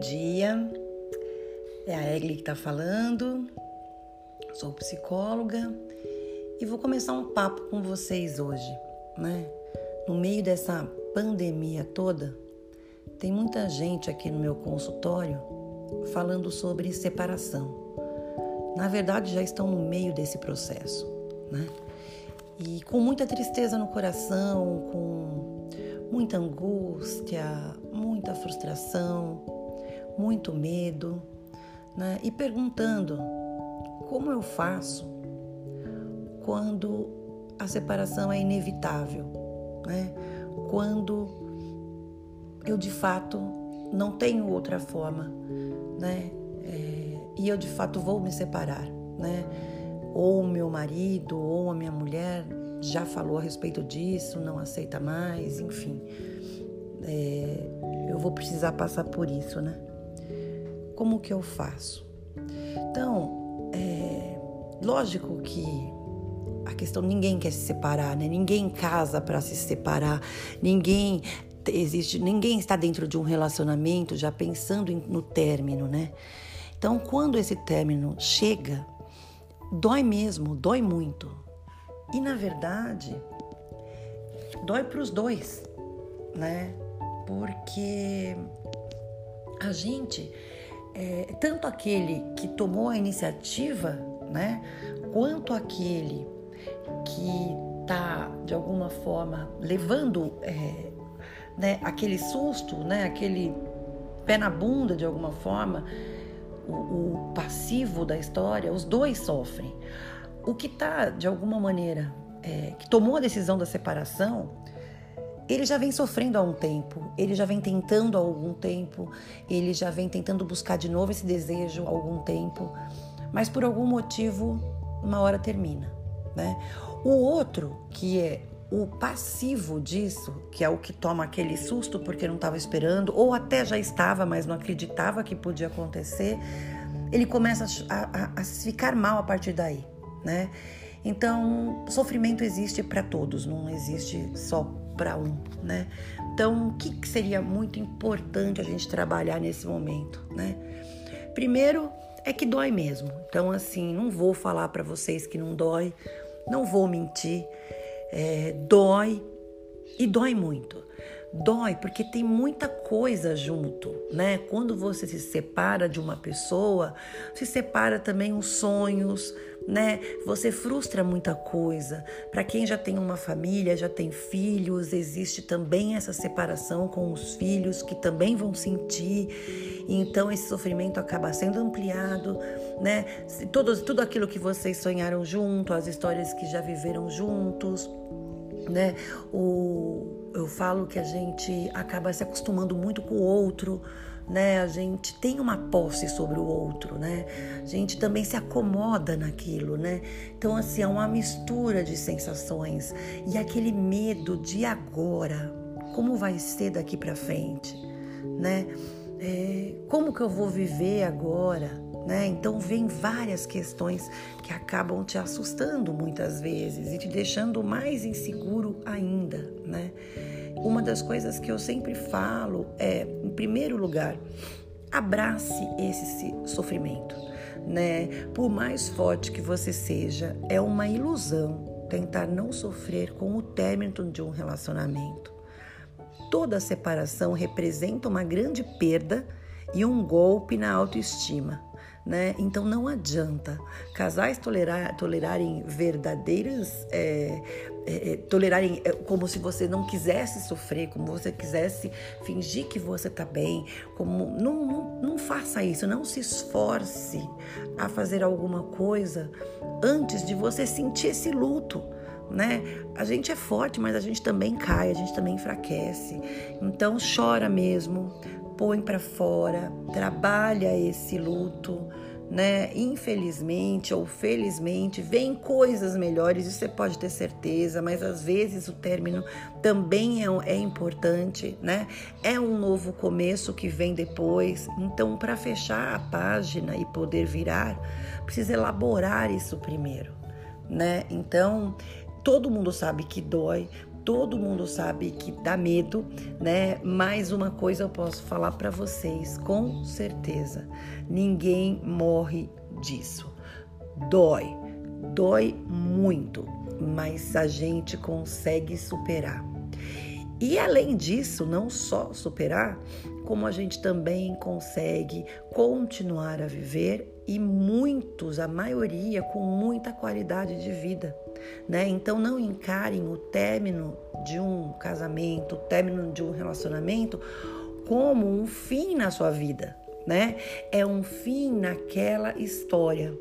dia. É a Egli que está falando. Sou psicóloga e vou começar um papo com vocês hoje, né? No meio dessa pandemia toda, tem muita gente aqui no meu consultório falando sobre separação. Na verdade, já estão no meio desse processo, né? E com muita tristeza no coração, com muita angústia, muita frustração, muito medo, né? E perguntando como eu faço quando a separação é inevitável, né? Quando eu de fato não tenho outra forma, né? É, e eu de fato vou me separar, né? Ou o meu marido ou a minha mulher já falou a respeito disso, não aceita mais, enfim. É, eu vou precisar passar por isso, né? Como que eu faço? Então, é, lógico que a questão ninguém quer se separar, né? Ninguém casa para se separar, ninguém existe, ninguém está dentro de um relacionamento já pensando no término, né? Então, quando esse término chega, dói mesmo, dói muito. E na verdade, dói para os dois, né? Porque a gente, é, tanto aquele que tomou a iniciativa, né? Quanto aquele que está de alguma forma levando é, né, aquele susto, né? Aquele pé na bunda de alguma forma, o, o passivo da história, os dois sofrem. O que está, de alguma maneira, é, que tomou a decisão da separação, ele já vem sofrendo há um tempo, ele já vem tentando há algum tempo, ele já vem tentando buscar de novo esse desejo há algum tempo, mas por algum motivo, uma hora termina, né? O outro, que é o passivo disso, que é o que toma aquele susto porque não estava esperando, ou até já estava, mas não acreditava que podia acontecer, ele começa a, a, a ficar mal a partir daí né? Então, sofrimento existe para todos, não existe só para um, né? Então, o que, que seria muito importante a gente trabalhar nesse momento, né? Primeiro é que dói mesmo. Então, assim, não vou falar para vocês que não dói, não vou mentir. É, dói e dói muito. Dói porque tem muita coisa junto, né? Quando você se separa de uma pessoa, se separa também os sonhos, né? Você frustra muita coisa. Para quem já tem uma família, já tem filhos, existe também essa separação com os filhos que também vão sentir. Então esse sofrimento acaba sendo ampliado, né? Tudo, tudo aquilo que vocês sonharam junto, as histórias que já viveram juntos, né? O, eu falo que a gente acaba se acostumando muito com o outro, né? A gente tem uma posse sobre o outro, né? A gente também se acomoda naquilo, né? Então assim, é uma mistura de sensações e aquele medo de agora, como vai ser daqui para frente, né? É, como que eu vou viver agora? Né? Então vem várias questões que acabam te assustando muitas vezes e te deixando mais inseguro ainda, né? Uma das coisas que eu sempre falo é, em primeiro lugar, abrace esse sofrimento, né? Por mais forte que você seja, é uma ilusão tentar não sofrer com o término de um relacionamento. Toda separação representa uma grande perda e um golpe na autoestima né? Então não adianta casais tolerar, tolerarem verdadeiras, é, é, é tolerarem é, como se você não quisesse sofrer, como você quisesse fingir que você está bem, como não, não, não faça isso, não se esforce a fazer alguma coisa antes de você sentir esse luto. Né? A gente é forte, mas a gente também cai, a gente também enfraquece. Então chora mesmo, põe para fora, trabalha esse luto, né? Infelizmente ou felizmente, vem coisas melhores, isso você pode ter certeza, mas às vezes o término também é, é importante, né? É um novo começo que vem depois. Então, para fechar a página e poder virar, precisa elaborar isso primeiro, né? Então, todo mundo sabe que dói, todo mundo sabe que dá medo, né? Mas uma coisa eu posso falar para vocês, com certeza, ninguém morre disso. Dói, dói muito, mas a gente consegue superar. E além disso, não só superar, como a gente também consegue continuar a viver e muitos, a maioria, com muita qualidade de vida. Né? Então não encarem o término de um casamento, o término de um relacionamento como um fim na sua vida né? É um fim naquela história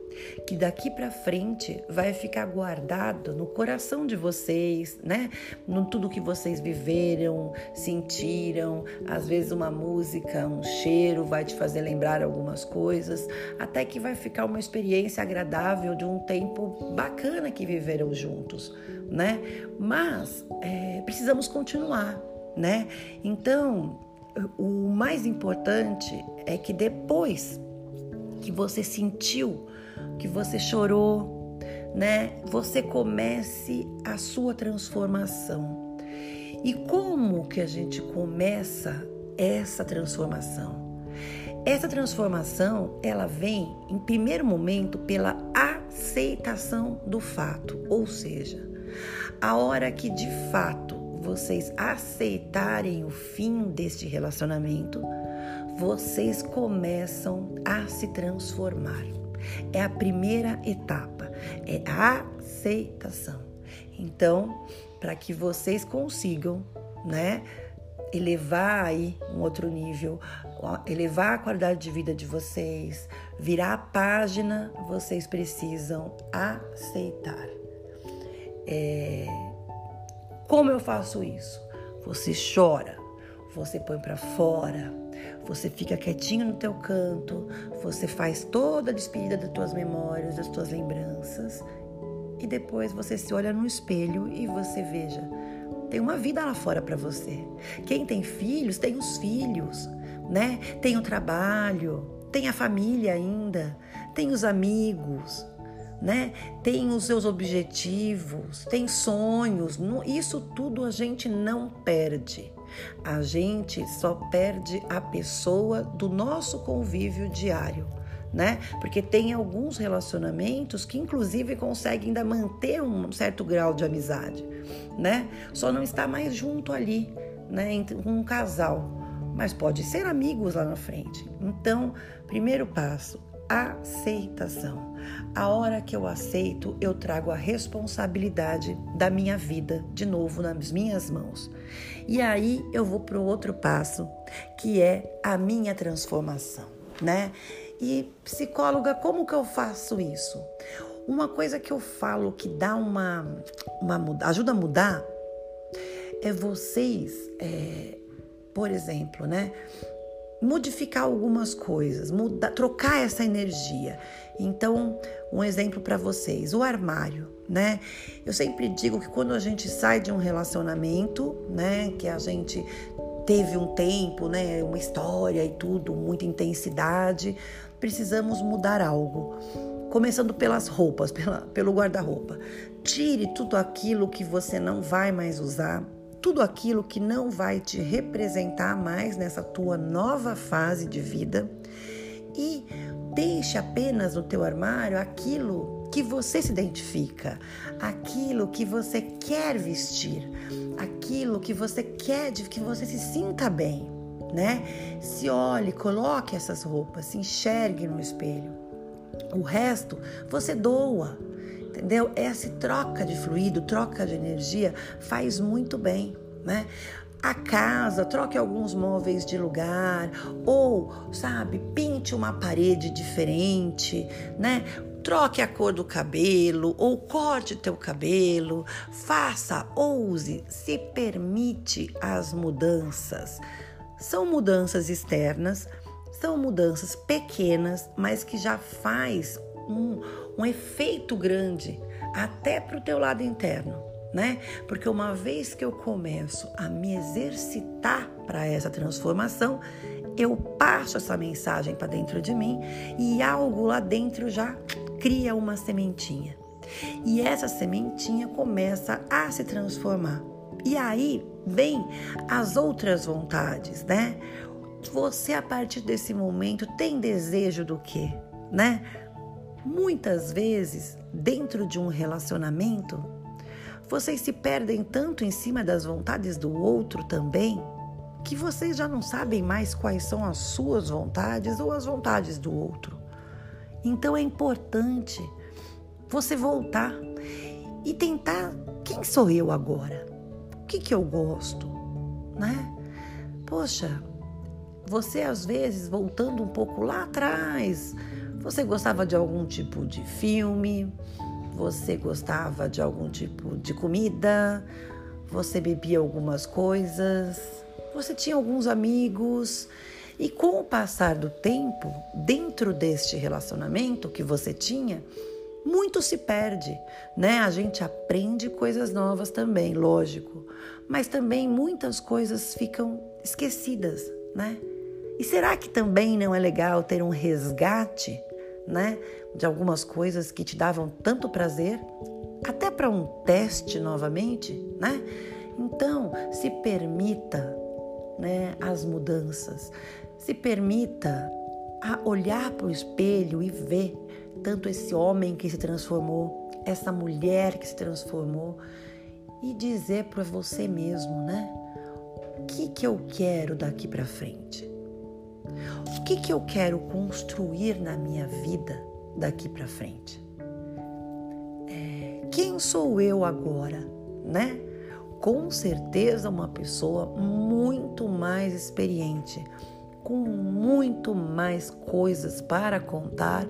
que daqui para frente vai ficar guardado no coração de vocês, né? No tudo que vocês viveram, sentiram, às vezes uma música, um cheiro vai te fazer lembrar algumas coisas, até que vai ficar uma experiência agradável de um tempo bacana que viveram juntos, né? Mas é, precisamos continuar, né? Então o mais importante é que depois que você sentiu, que você chorou, né, você comece a sua transformação. E como que a gente começa essa transformação? Essa transformação, ela vem em primeiro momento pela aceitação do fato, ou seja, a hora que de fato vocês aceitarem o fim deste relacionamento, vocês começam a se transformar. É a primeira etapa, é a aceitação. Então, para que vocês consigam, né, elevar aí um outro nível, elevar a qualidade de vida de vocês, virar a página, vocês precisam aceitar. É, como eu faço isso? Você chora, você põe para fora, você fica quietinho no teu canto, você faz toda a despedida das tuas memórias, das tuas lembranças e depois você se olha no espelho e você veja, tem uma vida lá fora para você. Quem tem filhos, tem os filhos, né? Tem o trabalho, tem a família ainda, tem os amigos, né? Tem os seus objetivos, tem sonhos. Isso tudo a gente não perde. A gente só perde a pessoa do nosso convívio diário. Né? Porque tem alguns relacionamentos que inclusive conseguem ainda manter um certo grau de amizade, né? Só não está mais junto ali, né, entre um casal, mas pode ser amigos lá na frente. Então, primeiro passo, aceitação. A hora que eu aceito, eu trago a responsabilidade da minha vida de novo nas minhas mãos. E aí eu vou para o outro passo, que é a minha transformação, né? E psicóloga, como que eu faço isso? Uma coisa que eu falo que dá uma, uma ajuda a mudar é vocês, é, por exemplo, né? Modificar algumas coisas, mudar, trocar essa energia. Então, um exemplo para vocês, o armário, né? Eu sempre digo que quando a gente sai de um relacionamento, né, que a gente teve um tempo, né, uma história e tudo, muita intensidade, precisamos mudar algo. Começando pelas roupas, pela, pelo guarda-roupa. Tire tudo aquilo que você não vai mais usar, tudo aquilo que não vai te representar mais nessa tua nova fase de vida e deixe apenas no teu armário aquilo que você se identifica, aquilo que você quer vestir, aquilo que você quer que você se sinta bem, né? Se olhe, coloque essas roupas, se enxergue no espelho. O resto você doa, entendeu? Essa troca de fluido, troca de energia faz muito bem, né? A casa, troque alguns móveis de lugar, ou, sabe, pinte uma parede diferente, né? Troque a cor do cabelo ou corte teu cabelo, faça, ouse, se permite as mudanças. São mudanças externas, são mudanças pequenas, mas que já faz um, um efeito grande até para o teu lado interno, né? Porque uma vez que eu começo a me exercitar para essa transformação, eu passo essa mensagem para dentro de mim e algo lá dentro já cria uma sementinha. E essa sementinha começa a se transformar. E aí vem as outras vontades, né? Você a partir desse momento tem desejo do quê, né? Muitas vezes, dentro de um relacionamento, vocês se perdem tanto em cima das vontades do outro também, que vocês já não sabem mais quais são as suas vontades ou as vontades do outro. Então é importante você voltar e tentar quem sou eu agora? O que, que eu gosto? Né? Poxa, você às vezes voltando um pouco lá atrás, você gostava de algum tipo de filme, você gostava de algum tipo de comida, você bebia algumas coisas, você tinha alguns amigos. E com o passar do tempo, dentro deste relacionamento que você tinha, muito se perde, né? A gente aprende coisas novas também, lógico, mas também muitas coisas ficam esquecidas, né? E será que também não é legal ter um resgate, né, de algumas coisas que te davam tanto prazer, até para um teste novamente, né? Então, se permita, né, as mudanças. Se permita a olhar para o espelho e ver tanto esse homem que se transformou, essa mulher que se transformou, e dizer para você mesmo, né? O que, que eu quero daqui para frente? O que, que eu quero construir na minha vida daqui para frente? É, quem sou eu agora, né? Com certeza, uma pessoa muito mais experiente, com muito mais coisas para contar,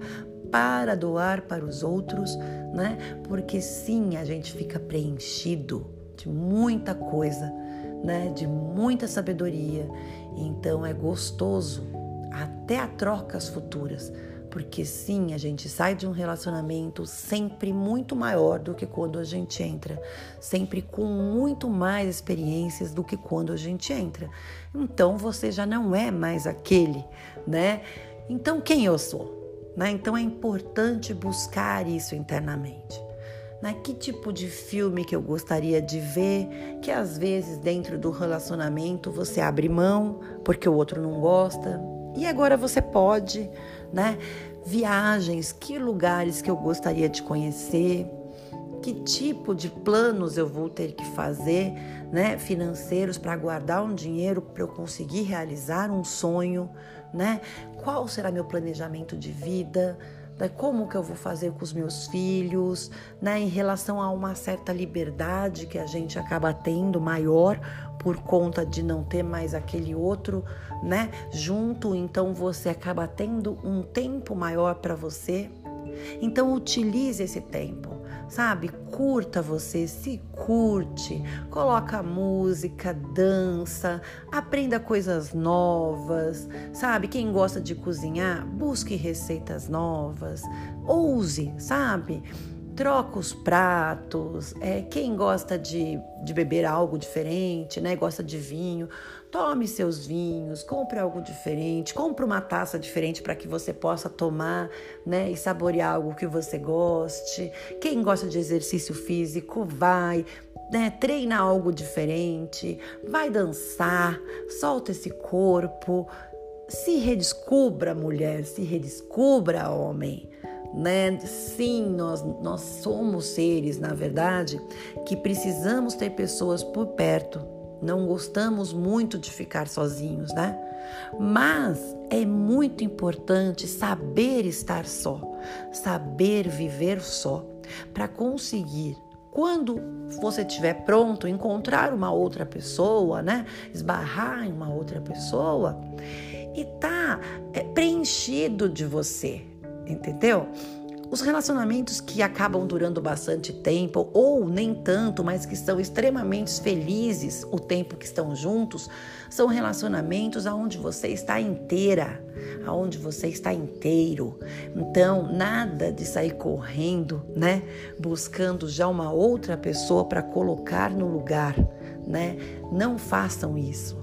para doar para os outros, né? Porque sim, a gente fica preenchido de muita coisa, né? De muita sabedoria. Então é gostoso até a trocas futuras, porque sim, a gente sai de um relacionamento sempre muito maior do que quando a gente entra, sempre com muito mais experiências do que quando a gente entra. Então você já não é mais aquele, né? Então quem eu sou? Né? Então é importante buscar isso internamente. Né? Que tipo de filme que eu gostaria de ver, que às vezes dentro do relacionamento você abre mão porque o outro não gosta e agora você pode, né? Viagens, que lugares que eu gostaria de conhecer, que tipo de planos eu vou ter que fazer, né, financeiros para guardar um dinheiro para eu conseguir realizar um sonho, né? Qual será meu planejamento de vida? Né? Como que eu vou fazer com os meus filhos, né? Em relação a uma certa liberdade que a gente acaba tendo maior por conta de não ter mais aquele outro, né? Junto, então você acaba tendo um tempo maior para você. Então utilize esse tempo sabe? Curta você, se curte, coloca música, dança, aprenda coisas novas, sabe? Quem gosta de cozinhar, busque receitas novas, ouse, sabe? Troca os pratos. É, quem gosta de, de beber algo diferente, né? Gosta de vinho, tome seus vinhos, compre algo diferente, compre uma taça diferente para que você possa tomar, né? E saborear algo que você goste. Quem gosta de exercício físico, vai. Né, treina algo diferente, vai dançar, solta esse corpo, se redescubra mulher, se redescubra homem né? Sim, nós, nós somos seres, na verdade, que precisamos ter pessoas por perto. Não gostamos muito de ficar sozinhos, né? Mas é muito importante saber estar só, saber viver só, para conseguir quando você estiver pronto, encontrar uma outra pessoa, né? Esbarrar em uma outra pessoa e tá é, preenchido de você, entendeu? Os relacionamentos que acabam durando bastante tempo, ou nem tanto, mas que são extremamente felizes o tempo que estão juntos, são relacionamentos aonde você está inteira, aonde você está inteiro. Então, nada de sair correndo, né? Buscando já uma outra pessoa para colocar no lugar, né? Não façam isso.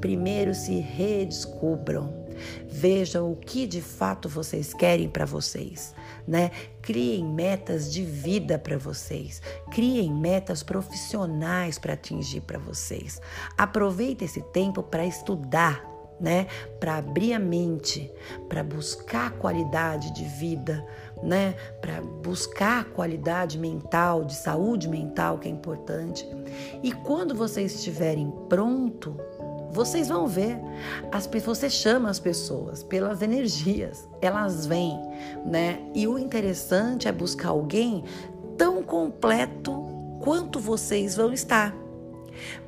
Primeiro se redescubram Veja o que de fato vocês querem para vocês, né? Criem metas de vida para vocês. Criem metas profissionais para atingir para vocês. Aproveite esse tempo para estudar, né? Para abrir a mente, para buscar qualidade de vida, né? Para buscar qualidade mental, de saúde mental, que é importante. E quando vocês estiverem pronto, vocês vão ver. As, você chama as pessoas pelas energias, elas vêm, né? E o interessante é buscar alguém tão completo quanto vocês vão estar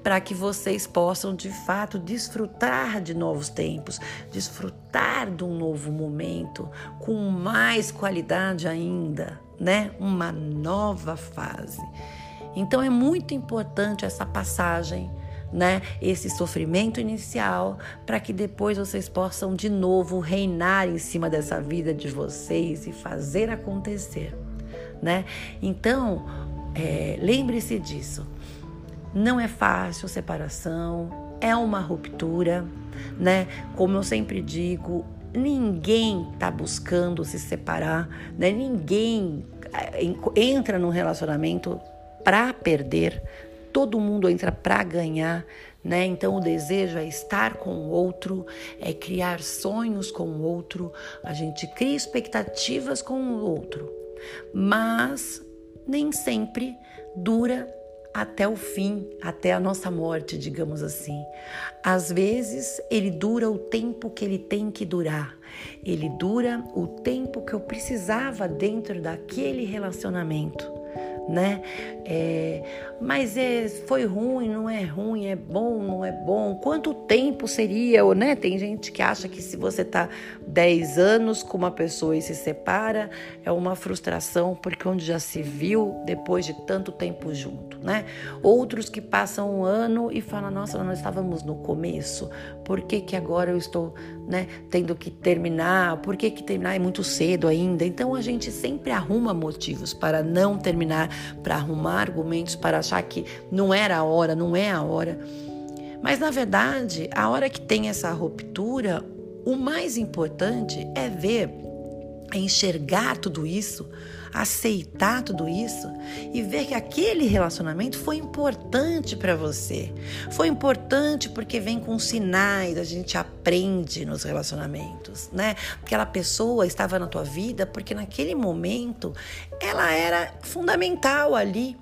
para que vocês possam de fato desfrutar de novos tempos, desfrutar de um novo momento com mais qualidade ainda, né? Uma nova fase. Então é muito importante essa passagem né, esse sofrimento inicial, para que depois vocês possam de novo reinar em cima dessa vida de vocês e fazer acontecer, né? Então, é, lembre-se disso. Não é fácil separação, é uma ruptura, né? Como eu sempre digo, ninguém está buscando se separar, né? Ninguém é, entra num relacionamento para perder, todo mundo entra para ganhar, né? Então o desejo é estar com o outro, é criar sonhos com o outro, a gente cria expectativas com o outro, mas nem sempre dura até o fim, até a nossa morte, digamos assim. Às vezes ele dura o tempo que ele tem que durar. Ele dura o tempo que eu precisava dentro daquele relacionamento né? É, mas é, foi ruim, não é ruim, é bom, não é bom. Quanto tempo seria, né? Tem gente que acha que se você tá 10 anos com uma pessoa e se separa, é uma frustração, porque onde já se viu depois de tanto tempo junto, né? Outros que passam um ano e falam, nossa, nós estávamos no começo, por que, que agora eu estou né, tendo que terminar? Por que, que terminar é muito cedo ainda? Então a gente sempre arruma motivos para não terminar, para arrumar argumentos para achar que não era a hora, não é a hora. Mas na verdade, a hora que tem essa ruptura, o mais importante é ver, é enxergar tudo isso aceitar tudo isso e ver que aquele relacionamento foi importante para você. Foi importante porque vem com sinais, a gente aprende nos relacionamentos, né? Aquela pessoa estava na tua vida porque naquele momento ela era fundamental ali.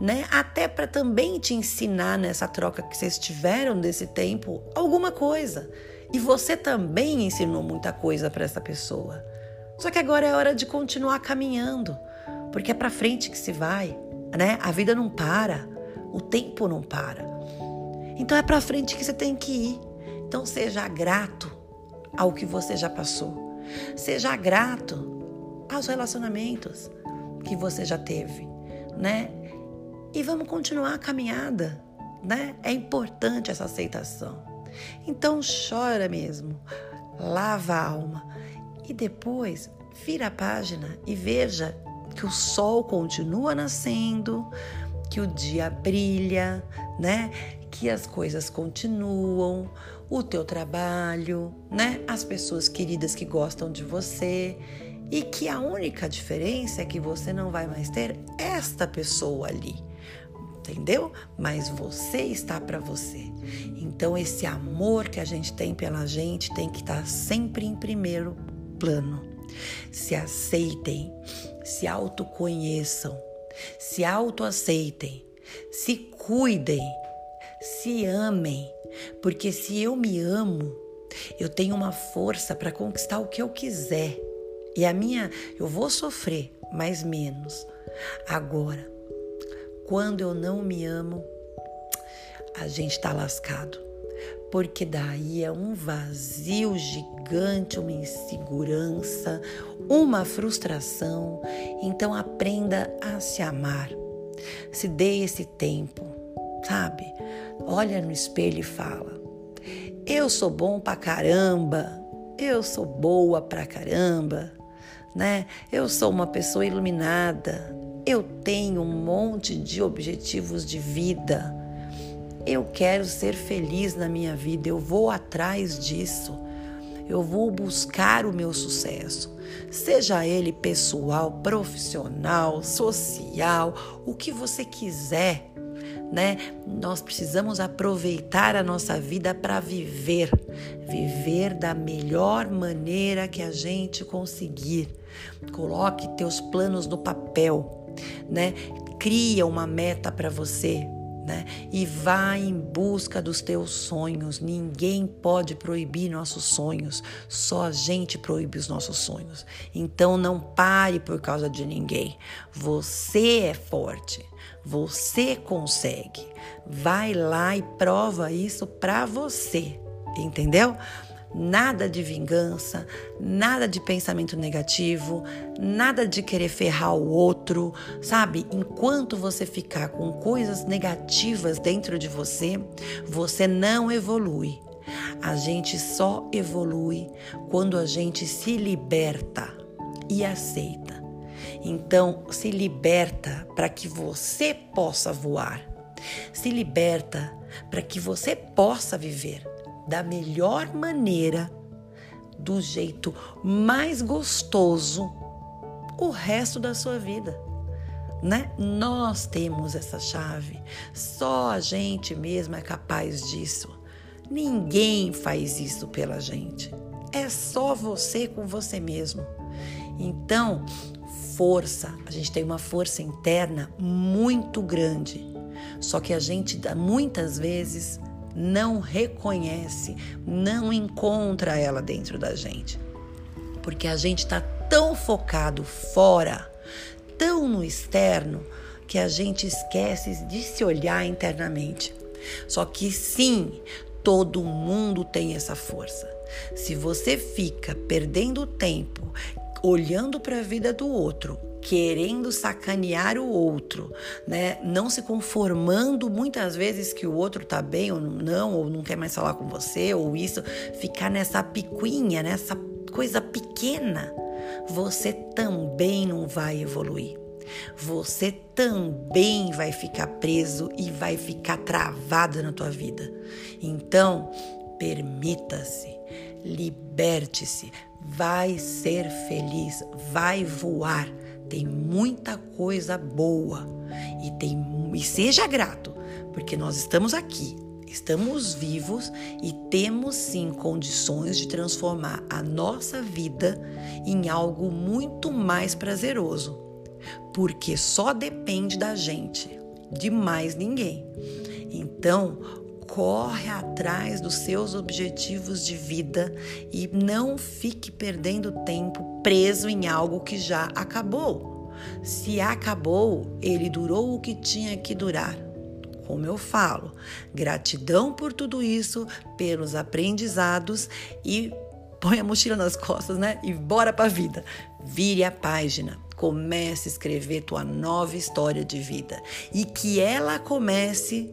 Né? Até para também te ensinar nessa troca que vocês tiveram desse tempo alguma coisa. E você também ensinou muita coisa para essa pessoa. Só que agora é hora de continuar caminhando, porque é para frente que se vai, né? A vida não para, o tempo não para. Então é para frente que você tem que ir. Então seja grato ao que você já passou. Seja grato aos relacionamentos que você já teve, né? E vamos continuar a caminhada, né? É importante essa aceitação. Então chora mesmo, lava a alma e depois vira a página e veja que o sol continua nascendo, que o dia brilha, né? Que as coisas continuam, o teu trabalho, né? As pessoas queridas que gostam de você e que a única diferença é que você não vai mais ter esta pessoa ali. Entendeu? Mas você está para você. Então esse amor que a gente tem pela gente tem que estar sempre em primeiro plano. Se aceitem, se autoconheçam, se autoaceitem, se cuidem, se amem, porque se eu me amo, eu tenho uma força para conquistar o que eu quiser. E a minha, eu vou sofrer, mas menos. Agora, quando eu não me amo, a gente está lascado porque daí é um vazio gigante, uma insegurança, uma frustração. Então aprenda a se amar. Se dê esse tempo, sabe? Olha no espelho e fala: Eu sou bom pra caramba. Eu sou boa pra caramba, né? Eu sou uma pessoa iluminada. Eu tenho um monte de objetivos de vida eu quero ser feliz na minha vida, eu vou atrás disso. eu vou buscar o meu sucesso, seja ele pessoal, profissional, social, o que você quiser né? Nós precisamos aproveitar a nossa vida para viver, viver da melhor maneira que a gente conseguir. Coloque teus planos no papel, né? Cria uma meta para você, né? E vá em busca dos teus sonhos. Ninguém pode proibir nossos sonhos, só a gente proíbe os nossos sonhos. Então não pare por causa de ninguém. Você é forte. Você consegue. Vai lá e prova isso para você. Entendeu? Nada de vingança, nada de pensamento negativo, nada de querer ferrar o outro, sabe? Enquanto você ficar com coisas negativas dentro de você, você não evolui. A gente só evolui quando a gente se liberta e aceita. Então, se liberta para que você possa voar. Se liberta para que você possa viver da melhor maneira, do jeito mais gostoso, o resto da sua vida. Né? Nós temos essa chave. Só a gente mesmo é capaz disso. Ninguém faz isso pela gente. É só você com você mesmo. Então, força, a gente tem uma força interna muito grande. Só que a gente muitas vezes não reconhece, não encontra ela dentro da gente. Porque a gente está tão focado fora, tão no externo, que a gente esquece de se olhar internamente. Só que sim, todo mundo tem essa força. Se você fica perdendo tempo olhando para a vida do outro, querendo sacanear o outro, né? Não se conformando muitas vezes que o outro tá bem ou não, ou não quer mais falar com você, ou isso, ficar nessa picuinha, nessa coisa pequena, você também não vai evoluir. Você também vai ficar preso e vai ficar travado na tua vida. Então, permita-se, liberte-se, vai ser feliz, vai voar. Tem muita coisa boa e tem e seja grato, porque nós estamos aqui, estamos vivos e temos sim condições de transformar a nossa vida em algo muito mais prazeroso, porque só depende da gente, de mais ninguém. Então, corre atrás dos seus objetivos de vida e não fique perdendo tempo preso em algo que já acabou. Se acabou, ele durou o que tinha que durar. Como eu falo, gratidão por tudo isso, pelos aprendizados e põe a mochila nas costas, né? E bora pra vida. Vire a página. Comece a escrever tua nova história de vida e que ela comece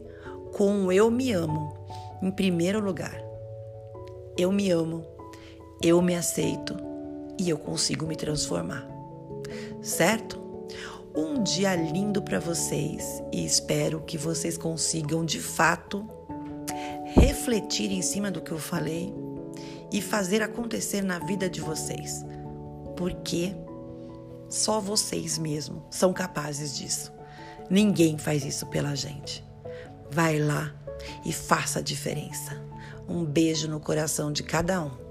com o eu me amo em primeiro lugar. Eu me amo, eu me aceito e eu consigo me transformar. Certo? Um dia lindo para vocês e espero que vocês consigam de fato refletir em cima do que eu falei e fazer acontecer na vida de vocês. Porque só vocês mesmos são capazes disso. Ninguém faz isso pela gente. Vai lá e faça a diferença. Um beijo no coração de cada um.